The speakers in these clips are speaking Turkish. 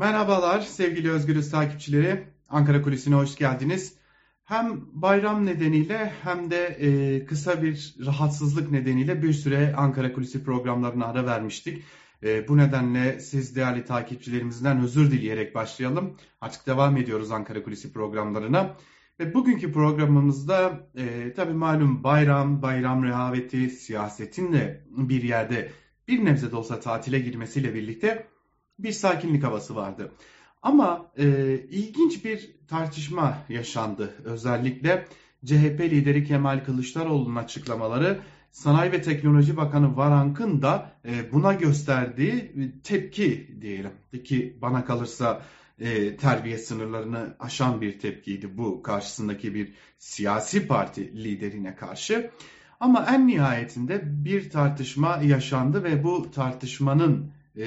Merhabalar sevgili Özgürüz takipçileri. Ankara Kulisi'ne hoş geldiniz. Hem bayram nedeniyle hem de e, kısa bir rahatsızlık nedeniyle bir süre Ankara Kulisi programlarına ara vermiştik. E, bu nedenle siz değerli takipçilerimizden özür dileyerek başlayalım. Artık devam ediyoruz Ankara Kulisi programlarına. Ve bugünkü programımızda e, tabii malum bayram, bayram rehaveti, siyasetin de bir yerde bir nebze de olsa tatile girmesiyle birlikte bir sakinlik havası vardı. Ama e, ilginç bir tartışma yaşandı. Özellikle CHP lideri Kemal Kılıçdaroğlu'nun açıklamaları Sanayi ve Teknoloji Bakanı Varank'ın da e, buna gösterdiği tepki diyelim. Ki bana kalırsa e, terbiye sınırlarını aşan bir tepkiydi bu karşısındaki bir siyasi parti liderine karşı. Ama en nihayetinde bir tartışma yaşandı ve bu tartışmanın e,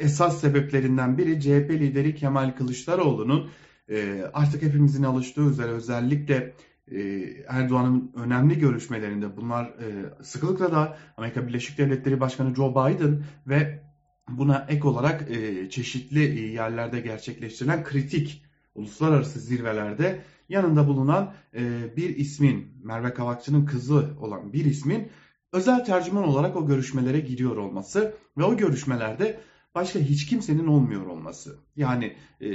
esas sebeplerinden biri CHP lideri Kemal Kılıçdaroğlu'nun e, artık hepimizin alıştığı üzere özellikle e, Erdoğan'ın önemli görüşmelerinde bunlar e, sıklıkla da Amerika Birleşik Devletleri Başkanı Joe Biden ve buna ek olarak e, çeşitli yerlerde gerçekleştirilen kritik uluslararası zirvelerde yanında bulunan bir ismin Merve Kavakçı'nın kızı olan bir ismin özel tercüman olarak o görüşmelere gidiyor olması ve o görüşmelerde başka hiç kimsenin olmuyor olması. Yani e,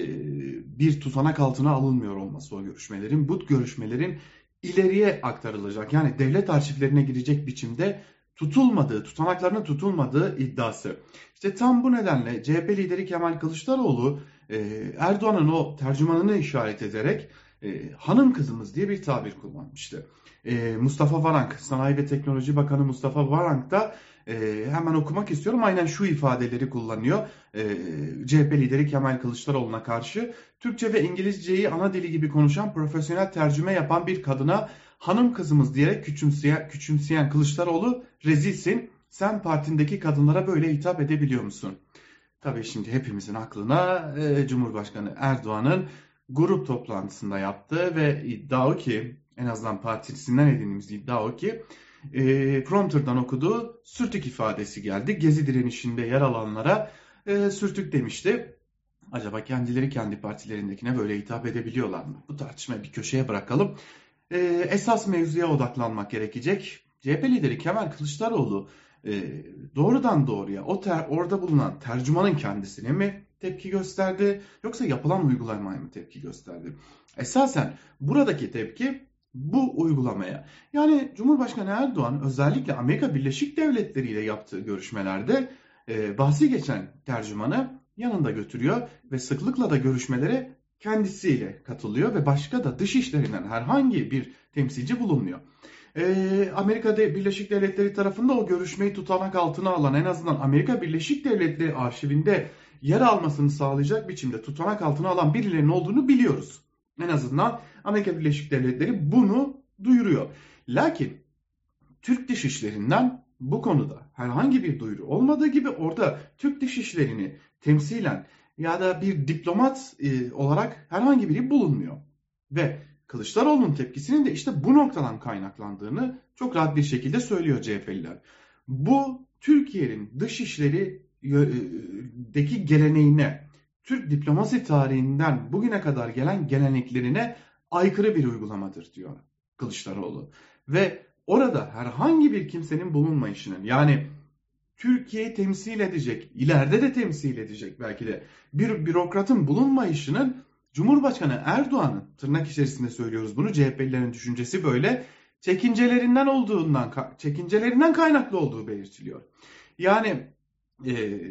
bir tutanak altına alınmıyor olması o görüşmelerin. Bu görüşmelerin ileriye aktarılacak yani devlet arşivlerine girecek biçimde tutulmadığı, tutanaklarının tutulmadığı iddiası. İşte tam bu nedenle CHP lideri Kemal Kılıçdaroğlu e, Erdoğan'ın o tercümanını işaret ederek e, hanım kızımız diye bir tabir kullanmıştı. E, Mustafa Varank, Sanayi ve Teknoloji Bakanı Mustafa Varank da e, hemen okumak istiyorum. Aynen şu ifadeleri kullanıyor. E, CHP lideri Kemal Kılıçdaroğlu'na karşı Türkçe ve İngilizceyi ana dili gibi konuşan profesyonel tercüme yapan bir kadına hanım kızımız diyerek küçümseyen, küçümseyen Kılıçdaroğlu rezilsin. Sen partindeki kadınlara böyle hitap edebiliyor musun? Tabii şimdi hepimizin aklına e, Cumhurbaşkanı Erdoğan'ın grup toplantısında yaptığı ve iddia o ki en azından partisinden edindiğimiz iddia o ki e, prompterdan okuduğu sürtük ifadesi geldi. Gezi direnişinde yer alanlara e, sürtük demişti. Acaba kendileri kendi partilerindekine böyle hitap edebiliyorlar mı? Bu tartışmayı bir köşeye bırakalım. E, esas mevzuya odaklanmak gerekecek. CHP lideri Kemal Kılıçdaroğlu e, doğrudan doğruya o ter, orada bulunan tercümanın kendisine mi tepki gösterdi yoksa yapılan uygulamaya mı tepki gösterdi? Esasen buradaki tepki bu uygulamaya. Yani Cumhurbaşkanı Erdoğan özellikle Amerika Birleşik Devletleri ile yaptığı görüşmelerde e, bahsi geçen tercümanı yanında götürüyor ve sıklıkla da görüşmelere kendisiyle katılıyor ve başka da dış işlerinden herhangi bir temsilci bulunmuyor. E, Amerika Birleşik Devletleri tarafında o görüşmeyi tutanak altına alan en azından Amerika Birleşik Devletleri arşivinde yer almasını sağlayacak biçimde tutanak altına alan birilerinin olduğunu biliyoruz. En azından Amerika Birleşik Devletleri bunu duyuruyor. Lakin Türk Dışişlerinden bu konuda herhangi bir duyuru olmadığı gibi orada Türk Dışişlerini temsilen ya da bir diplomat e, olarak herhangi biri bulunmuyor. Ve Kılıçdaroğlu'nun tepkisinin de işte bu noktadan kaynaklandığını çok rahat bir şekilde söylüyor CHP'liler. Bu Türkiye'nin dışişlerideki geleneğine, Türk diplomasi tarihinden bugüne kadar gelen geleneklerine aykırı bir uygulamadır diyor Kılıçdaroğlu. Ve orada herhangi bir kimsenin bulunmayışının yani Türkiye'yi temsil edecek, ileride de temsil edecek belki de bir bürokratın bulunmayışının Cumhurbaşkanı Erdoğan'ın tırnak içerisinde söylüyoruz bunu CHP'lilerin düşüncesi böyle çekincelerinden olduğundan çekincelerinden kaynaklı olduğu belirtiliyor. Yani e,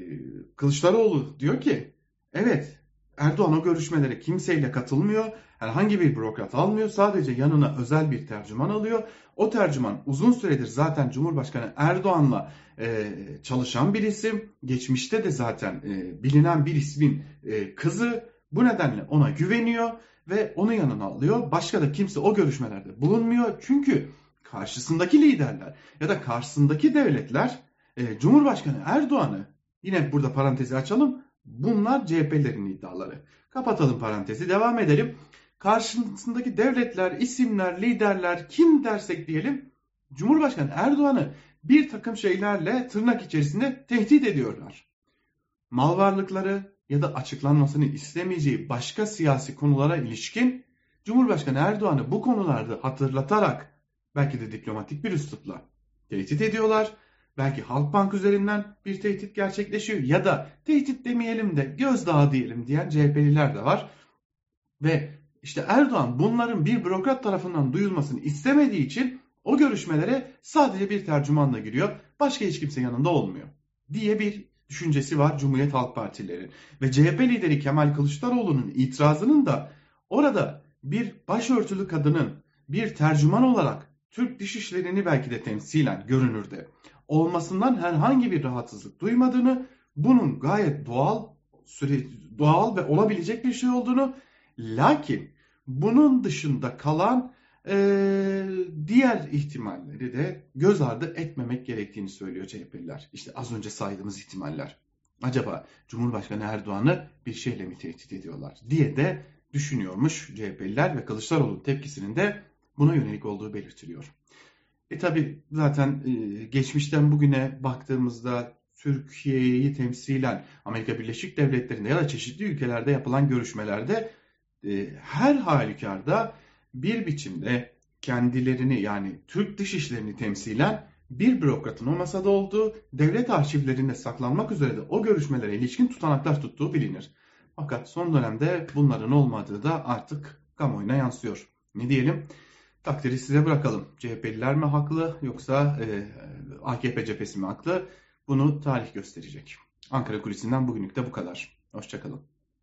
Kılıçdaroğlu diyor ki evet Erdoğan o görüşmelere kimseyle katılmıyor. Herhangi bir bürokrat almıyor. Sadece yanına özel bir tercüman alıyor. O tercüman uzun süredir zaten Cumhurbaşkanı Erdoğan'la e, çalışan bir isim. Geçmişte de zaten e, bilinen bir ismin e, kızı. Bu nedenle ona güveniyor ve onu yanına alıyor. Başka da kimse o görüşmelerde bulunmuyor. Çünkü karşısındaki liderler ya da karşısındaki devletler e, Cumhurbaşkanı Erdoğan'ı yine burada parantezi açalım Bunlar CHP'lerin iddiaları. Kapatalım parantezi devam edelim. Karşısındaki devletler, isimler, liderler kim dersek diyelim Cumhurbaşkanı Erdoğan'ı bir takım şeylerle tırnak içerisinde tehdit ediyorlar. Mal varlıkları, ya da açıklanmasını istemeyeceği başka siyasi konulara ilişkin Cumhurbaşkanı Erdoğan'ı bu konularda hatırlatarak belki de diplomatik bir üslupla tehdit ediyorlar. Belki Halkbank üzerinden bir tehdit gerçekleşiyor ya da tehdit demeyelim de gözdağı diyelim diyen CHP'liler de var. Ve işte Erdoğan bunların bir bürokrat tarafından duyulmasını istemediği için o görüşmelere sadece bir tercümanla giriyor. Başka hiç kimse yanında olmuyor diye bir düşüncesi var Cumhuriyet Halk Partileri. Ve CHP lideri Kemal Kılıçdaroğlu'nun itirazının da orada bir başörtülü kadının bir tercüman olarak Türk dışişlerini belki de temsilen görünürde olmasından herhangi bir rahatsızlık duymadığını, bunun gayet doğal süre, doğal ve olabilecek bir şey olduğunu, lakin bunun dışında kalan e, diğer ihtimalleri de göz ardı etmemek gerektiğini söylüyor CHP'liler. İşte az önce saydığımız ihtimaller. Acaba Cumhurbaşkanı Erdoğan'ı bir şeyle mi tehdit ediyorlar diye de düşünüyormuş CHP'liler ve Kılıçdaroğlu'nun tepkisinin de buna yönelik olduğu belirtiliyor. E tabi zaten e, geçmişten bugüne baktığımızda Türkiye'yi temsilen Amerika Birleşik Devletleri'nde ya da çeşitli ülkelerde yapılan görüşmelerde e, her halükarda bir biçimde kendilerini yani Türk dışişlerini temsilen bir bürokratın o masada olduğu, devlet arşivlerinde saklanmak üzere de o görüşmelere ilişkin tutanaklar tuttuğu bilinir. Fakat son dönemde bunların olmadığı da artık kamuoyuna yansıyor. Ne diyelim? Takdiri size bırakalım. CHP'liler mi haklı yoksa e, AKP cephesi mi haklı? Bunu tarih gösterecek. Ankara Kulisi'nden bugünlük de bu kadar. Hoşçakalın.